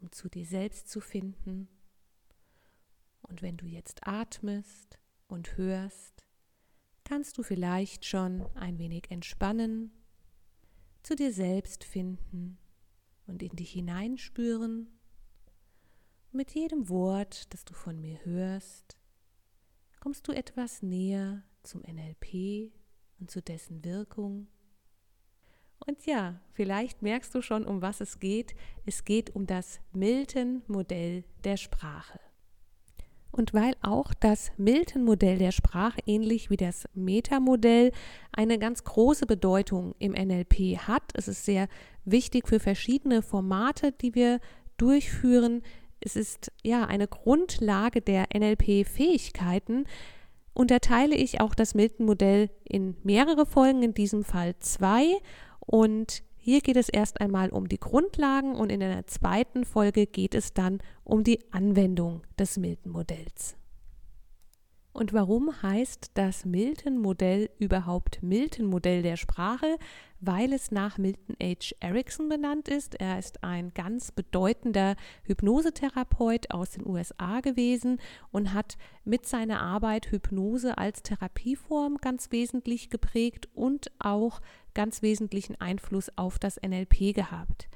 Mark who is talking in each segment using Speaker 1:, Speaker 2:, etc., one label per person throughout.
Speaker 1: um zu dir selbst zu finden. Und wenn du jetzt atmest und hörst, kannst du vielleicht schon ein wenig entspannen, zu dir selbst finden und in dich hineinspüren. Mit jedem Wort, das du von mir hörst, kommst du etwas näher zum NLP und zu dessen Wirkung und ja, vielleicht merkst du schon, um was es geht. Es geht um das Milton-Modell der Sprache. Und weil auch das Milton-Modell der Sprache ähnlich wie das Metamodell eine ganz große Bedeutung im NLP hat, es ist sehr wichtig für verschiedene Formate, die wir durchführen. Es ist ja eine Grundlage der NLP-Fähigkeiten, unterteile ich auch das Milton-Modell in mehrere Folgen, in diesem Fall zwei. Und hier geht es erst einmal um die Grundlagen und in einer zweiten Folge geht es dann um die Anwendung des Milton-Modells. Und warum heißt das Milton-Modell überhaupt Milton-Modell der Sprache? Weil es nach Milton H. Erickson benannt ist. Er ist ein ganz bedeutender Hypnosetherapeut aus den USA gewesen und hat mit seiner Arbeit Hypnose als Therapieform ganz wesentlich geprägt und auch ganz wesentlichen Einfluss auf das NLP gehabt.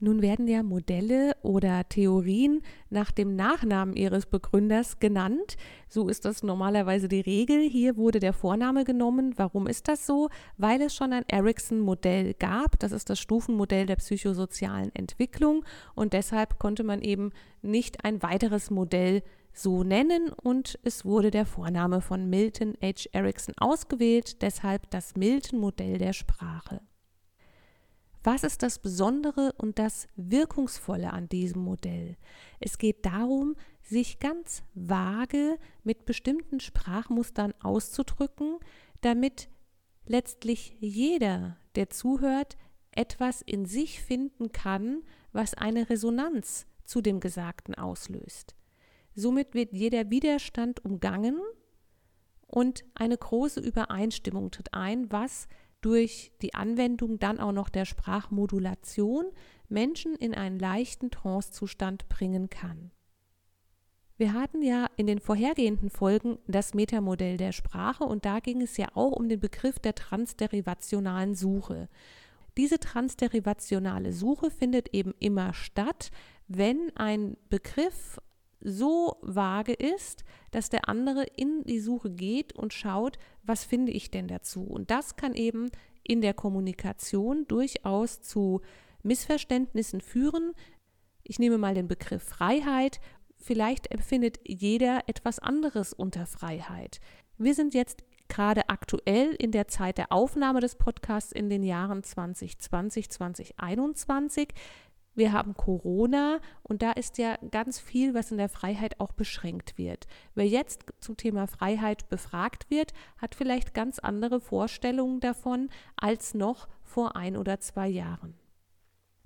Speaker 1: Nun werden ja Modelle oder Theorien nach dem Nachnamen ihres Begründers genannt. So ist das normalerweise die Regel. Hier wurde der Vorname genommen. Warum ist das so? Weil es schon ein Ericsson-Modell gab. Das ist das Stufenmodell der psychosozialen Entwicklung. Und deshalb konnte man eben nicht ein weiteres Modell so nennen und es wurde der Vorname von Milton H. Erickson ausgewählt, deshalb das Milton-Modell der Sprache. Was ist das Besondere und das Wirkungsvolle an diesem Modell? Es geht darum, sich ganz vage mit bestimmten Sprachmustern auszudrücken, damit letztlich jeder, der zuhört, etwas in sich finden kann, was eine Resonanz zu dem Gesagten auslöst. Somit wird jeder Widerstand umgangen und eine große Übereinstimmung tritt ein, was durch die Anwendung dann auch noch der Sprachmodulation Menschen in einen leichten Trancezustand bringen kann. Wir hatten ja in den vorhergehenden Folgen das Metamodell der Sprache und da ging es ja auch um den Begriff der transderivationalen Suche. Diese transderivationale Suche findet eben immer statt, wenn ein Begriff so vage ist, dass der andere in die Suche geht und schaut, was finde ich denn dazu. Und das kann eben in der Kommunikation durchaus zu Missverständnissen führen. Ich nehme mal den Begriff Freiheit. Vielleicht empfindet jeder etwas anderes unter Freiheit. Wir sind jetzt gerade aktuell in der Zeit der Aufnahme des Podcasts in den Jahren 2020, 2021. Wir haben Corona und da ist ja ganz viel, was in der Freiheit auch beschränkt wird. Wer jetzt zum Thema Freiheit befragt wird, hat vielleicht ganz andere Vorstellungen davon als noch vor ein oder zwei Jahren.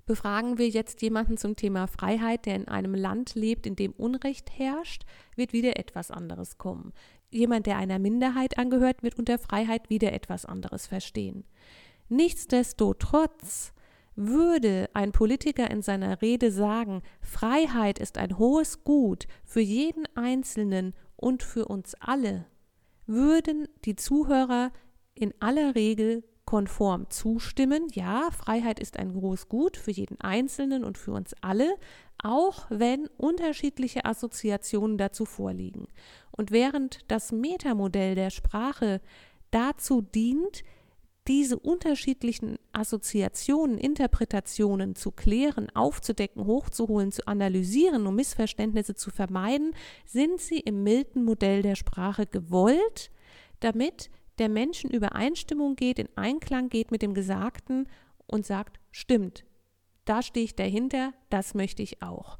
Speaker 1: Befragen wir jetzt jemanden zum Thema Freiheit, der in einem Land lebt, in dem Unrecht herrscht, wird wieder etwas anderes kommen. Jemand, der einer Minderheit angehört, wird unter Freiheit wieder etwas anderes verstehen. Nichtsdestotrotz würde ein Politiker in seiner Rede sagen, Freiheit ist ein hohes Gut für jeden Einzelnen und für uns alle, würden die Zuhörer in aller Regel konform zustimmen, ja, Freiheit ist ein großes Gut für jeden Einzelnen und für uns alle, auch wenn unterschiedliche Assoziationen dazu vorliegen. Und während das Metamodell der Sprache dazu dient, diese unterschiedlichen Assoziationen, Interpretationen zu klären, aufzudecken, hochzuholen, zu analysieren, um Missverständnisse zu vermeiden, sind sie im milden Modell der Sprache gewollt, damit der Mensch in Übereinstimmung geht, in Einklang geht mit dem Gesagten und sagt, stimmt, da stehe ich dahinter, das möchte ich auch.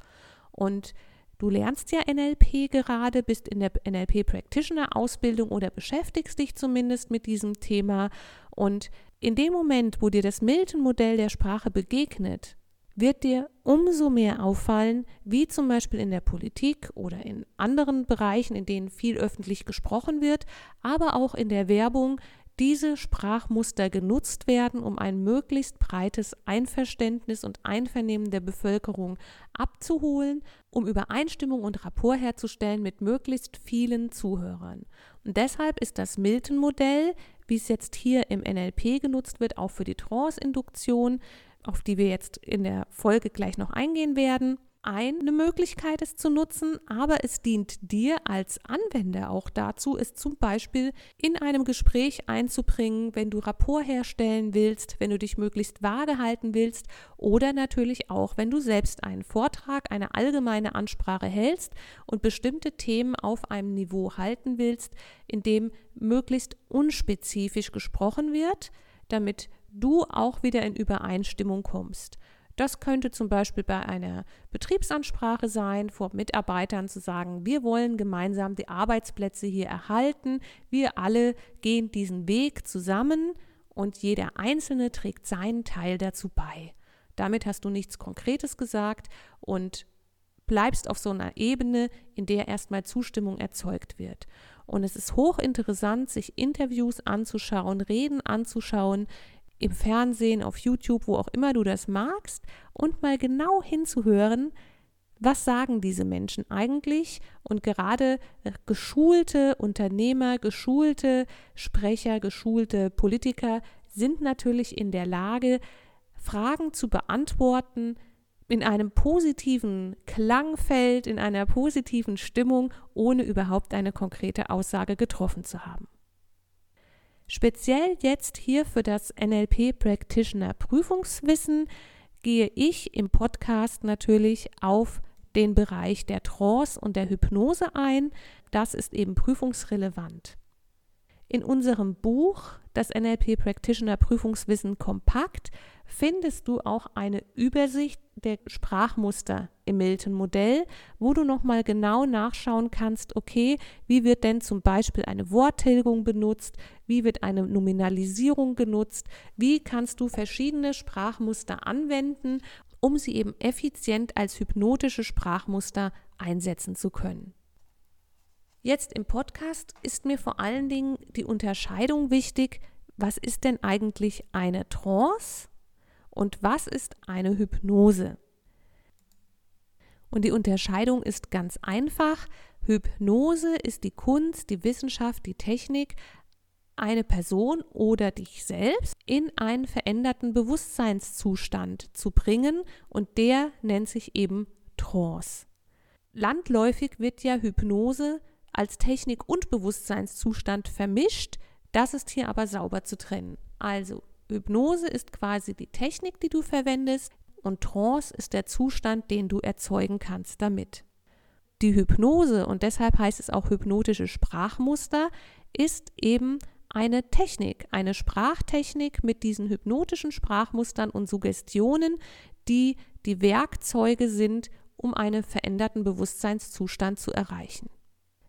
Speaker 1: Und Du lernst ja NLP gerade, bist in der NLP Practitioner Ausbildung oder beschäftigst dich zumindest mit diesem Thema. Und in dem Moment, wo dir das Milton Modell der Sprache begegnet, wird dir umso mehr auffallen, wie zum Beispiel in der Politik oder in anderen Bereichen, in denen viel öffentlich gesprochen wird, aber auch in der Werbung, diese Sprachmuster genutzt werden, um ein möglichst breites Einverständnis und Einvernehmen der Bevölkerung abzuholen, um Übereinstimmung und Rapport herzustellen mit möglichst vielen Zuhörern. Und deshalb ist das Milton-Modell, wie es jetzt hier im NLP genutzt wird, auch für die Trance-Induktion, auf die wir jetzt in der Folge gleich noch eingehen werden, eine Möglichkeit, es zu nutzen, aber es dient dir als Anwender auch dazu, es zum Beispiel in einem Gespräch einzubringen, wenn du Rapport herstellen willst, wenn du dich möglichst vage halten willst oder natürlich auch, wenn du selbst einen Vortrag, eine allgemeine Ansprache hältst und bestimmte Themen auf einem Niveau halten willst, in dem möglichst unspezifisch gesprochen wird, damit du auch wieder in Übereinstimmung kommst. Das könnte zum Beispiel bei einer Betriebsansprache sein, vor Mitarbeitern zu sagen, wir wollen gemeinsam die Arbeitsplätze hier erhalten, wir alle gehen diesen Weg zusammen und jeder Einzelne trägt seinen Teil dazu bei. Damit hast du nichts Konkretes gesagt und bleibst auf so einer Ebene, in der erstmal Zustimmung erzeugt wird. Und es ist hochinteressant, sich Interviews anzuschauen, Reden anzuschauen, im Fernsehen, auf YouTube, wo auch immer du das magst, und mal genau hinzuhören, was sagen diese Menschen eigentlich? Und gerade äh, geschulte Unternehmer, geschulte Sprecher, geschulte Politiker sind natürlich in der Lage, Fragen zu beantworten in einem positiven Klangfeld, in einer positiven Stimmung, ohne überhaupt eine konkrete Aussage getroffen zu haben. Speziell jetzt hier für das NLP Practitioner Prüfungswissen gehe ich im Podcast natürlich auf den Bereich der Trance und der Hypnose ein. Das ist eben prüfungsrelevant. In unserem Buch, das NLP Practitioner Prüfungswissen kompakt, findest du auch eine Übersicht der Sprachmuster im Milton-Modell, wo du nochmal genau nachschauen kannst, okay, wie wird denn zum Beispiel eine Worttilgung benutzt, wie wird eine Nominalisierung genutzt, wie kannst du verschiedene Sprachmuster anwenden, um sie eben effizient als hypnotische Sprachmuster einsetzen zu können. Jetzt im Podcast ist mir vor allen Dingen die Unterscheidung wichtig, was ist denn eigentlich eine Trance und was ist eine Hypnose? Und die Unterscheidung ist ganz einfach. Hypnose ist die Kunst, die Wissenschaft, die Technik, eine Person oder dich selbst in einen veränderten Bewusstseinszustand zu bringen und der nennt sich eben Trance. Landläufig wird ja Hypnose als Technik und Bewusstseinszustand vermischt, das ist hier aber sauber zu trennen. Also Hypnose ist quasi die Technik, die du verwendest und Trance ist der Zustand, den du erzeugen kannst damit. Die Hypnose, und deshalb heißt es auch hypnotische Sprachmuster, ist eben eine Technik, eine Sprachtechnik mit diesen hypnotischen Sprachmustern und Suggestionen, die die Werkzeuge sind, um einen veränderten Bewusstseinszustand zu erreichen.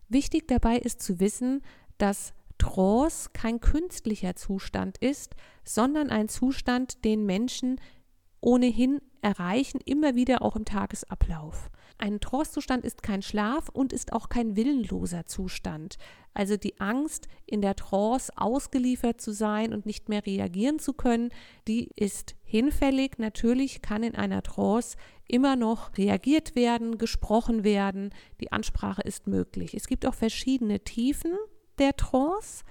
Speaker 1: Wichtig dabei ist zu wissen, dass Trance kein künstlicher Zustand ist, sondern ein Zustand, den Menschen ohnehin erreichen, immer wieder auch im Tagesablauf. Ein Trance-Zustand ist kein Schlaf und ist auch kein willenloser Zustand. Also die Angst, in der Trance ausgeliefert zu sein und nicht mehr reagieren zu können, die ist hinfällig. Natürlich kann in einer Trance immer noch reagiert werden, gesprochen werden. Die Ansprache ist möglich. Es gibt auch verschiedene Tiefen der Trance.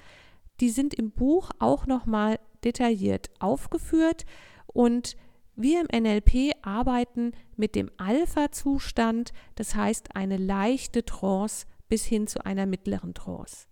Speaker 1: Die sind im Buch auch nochmal detailliert aufgeführt und wir im NLP arbeiten mit dem Alpha-Zustand, das heißt eine leichte Trance bis hin zu einer mittleren Trance.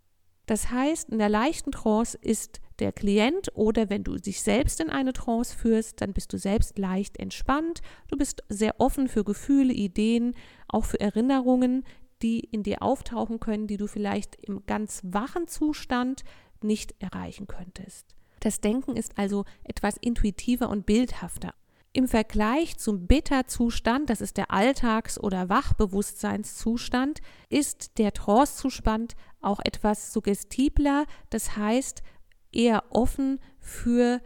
Speaker 1: Das heißt, in der leichten Trance ist der Klient oder wenn du dich selbst in eine Trance führst, dann bist du selbst leicht entspannt, du bist sehr offen für Gefühle, Ideen, auch für Erinnerungen, die in dir auftauchen können, die du vielleicht im ganz wachen Zustand nicht erreichen könntest. Das Denken ist also etwas intuitiver und bildhafter. Im Vergleich zum Beta-Zustand, das ist der Alltags- oder Wachbewusstseinszustand, ist der Trance-Zustand auch etwas suggestibler, das heißt eher offen für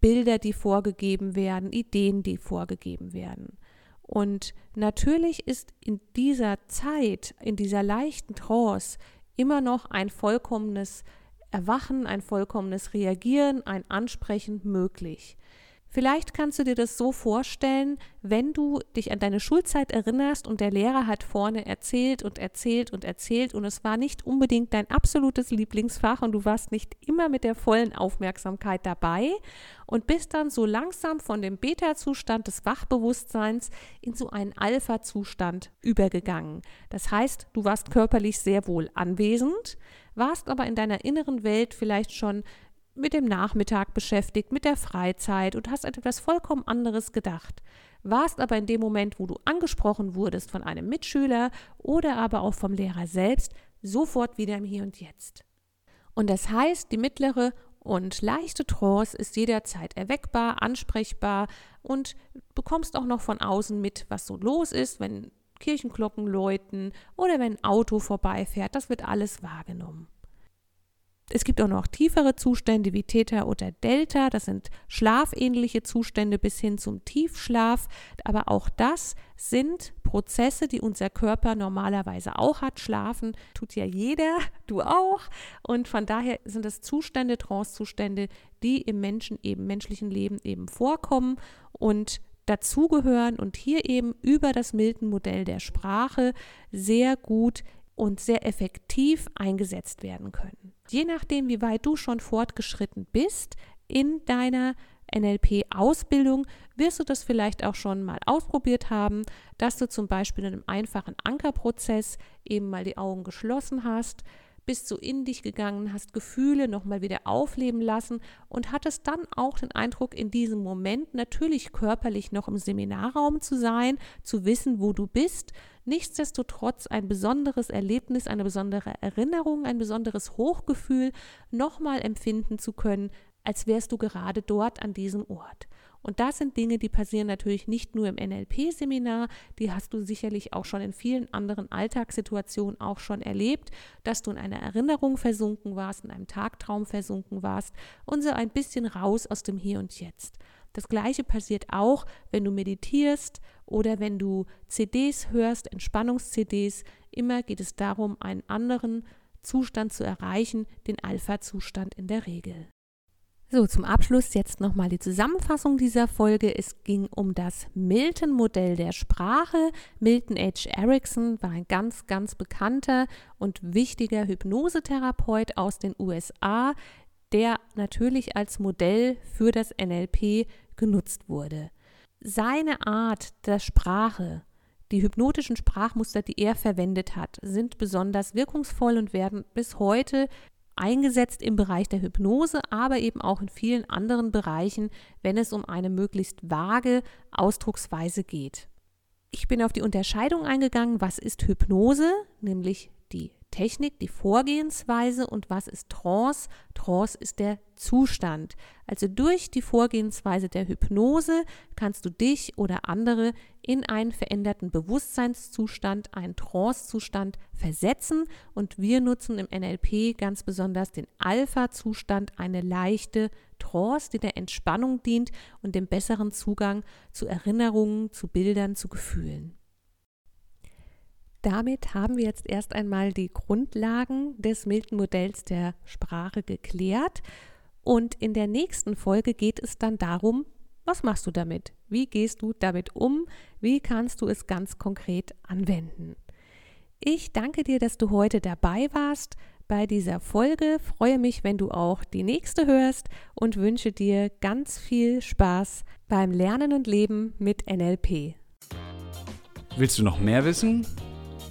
Speaker 1: Bilder, die vorgegeben werden, Ideen, die vorgegeben werden. Und natürlich ist in dieser Zeit, in dieser leichten Trance, immer noch ein vollkommenes Erwachen, ein vollkommenes Reagieren, ein Ansprechen möglich. Vielleicht kannst du dir das so vorstellen, wenn du dich an deine Schulzeit erinnerst und der Lehrer hat vorne erzählt und erzählt und erzählt und es war nicht unbedingt dein absolutes Lieblingsfach und du warst nicht immer mit der vollen Aufmerksamkeit dabei und bist dann so langsam von dem Beta-Zustand des Wachbewusstseins in so einen Alpha-Zustand übergegangen. Das heißt, du warst körperlich sehr wohl anwesend, warst aber in deiner inneren Welt vielleicht schon mit dem Nachmittag beschäftigt, mit der Freizeit und hast etwas vollkommen anderes gedacht. Warst aber in dem Moment, wo du angesprochen wurdest von einem Mitschüler oder aber auch vom Lehrer selbst, sofort wieder im Hier und Jetzt. Und das heißt, die mittlere und leichte Trance ist jederzeit erweckbar, ansprechbar und bekommst auch noch von außen mit, was so los ist, wenn Kirchenglocken läuten oder wenn ein Auto vorbeifährt. Das wird alles wahrgenommen. Es gibt auch noch tiefere Zustände wie Theta oder Delta, das sind schlafähnliche Zustände bis hin zum Tiefschlaf, aber auch das sind Prozesse, die unser Körper normalerweise auch hat. Schlafen tut ja jeder, du auch. Und von daher sind es Zustände, Trancezustände, die im Menschen eben menschlichen Leben eben vorkommen und dazugehören und hier eben über das Milton-Modell der Sprache sehr gut und sehr effektiv eingesetzt werden können. Je nachdem, wie weit du schon fortgeschritten bist in deiner NLP-Ausbildung, wirst du das vielleicht auch schon mal ausprobiert haben, dass du zum Beispiel in einem einfachen Ankerprozess eben mal die Augen geschlossen hast, bist so in dich gegangen, hast Gefühle nochmal wieder aufleben lassen und hattest dann auch den Eindruck, in diesem Moment natürlich körperlich noch im Seminarraum zu sein, zu wissen, wo du bist, nichtsdestotrotz ein besonderes Erlebnis, eine besondere Erinnerung, ein besonderes Hochgefühl nochmal empfinden zu können, als wärst du gerade dort an diesem Ort. Und das sind Dinge, die passieren natürlich nicht nur im NLP-Seminar, die hast du sicherlich auch schon in vielen anderen Alltagssituationen auch schon erlebt, dass du in einer Erinnerung versunken warst, in einem Tagtraum versunken warst und so ein bisschen raus aus dem Hier und Jetzt. Das gleiche passiert auch, wenn du meditierst oder wenn du CDs hörst, Entspannungs-CDs. Immer geht es darum, einen anderen Zustand zu erreichen, den Alpha-Zustand in der Regel. So, zum Abschluss jetzt nochmal die Zusammenfassung dieser Folge. Es ging um das Milton-Modell der Sprache. Milton H. Erickson war ein ganz, ganz bekannter und wichtiger Hypnosetherapeut aus den USA, der natürlich als Modell für das NLP genutzt wurde. Seine Art der Sprache, die hypnotischen Sprachmuster, die er verwendet hat, sind besonders wirkungsvoll und werden bis heute eingesetzt im Bereich der Hypnose, aber eben auch in vielen anderen Bereichen, wenn es um eine möglichst vage Ausdrucksweise geht. Ich bin auf die Unterscheidung eingegangen, was ist Hypnose, nämlich Technik, die Vorgehensweise und was ist Trance? Trance ist der Zustand. Also durch die Vorgehensweise der Hypnose kannst du dich oder andere in einen veränderten Bewusstseinszustand, einen Trance-Zustand versetzen und wir nutzen im NLP ganz besonders den Alpha-Zustand, eine leichte Trance, die der Entspannung dient und dem besseren Zugang zu Erinnerungen, zu Bildern, zu Gefühlen. Damit haben wir jetzt erst einmal die Grundlagen des Milton-Modells der Sprache geklärt. Und in der nächsten Folge geht es dann darum, was machst du damit? Wie gehst du damit um? Wie kannst du es ganz konkret anwenden? Ich danke dir, dass du heute dabei warst bei dieser Folge. Freue mich, wenn du auch die nächste hörst und wünsche dir ganz viel Spaß beim Lernen und Leben mit NLP.
Speaker 2: Willst du noch mehr wissen?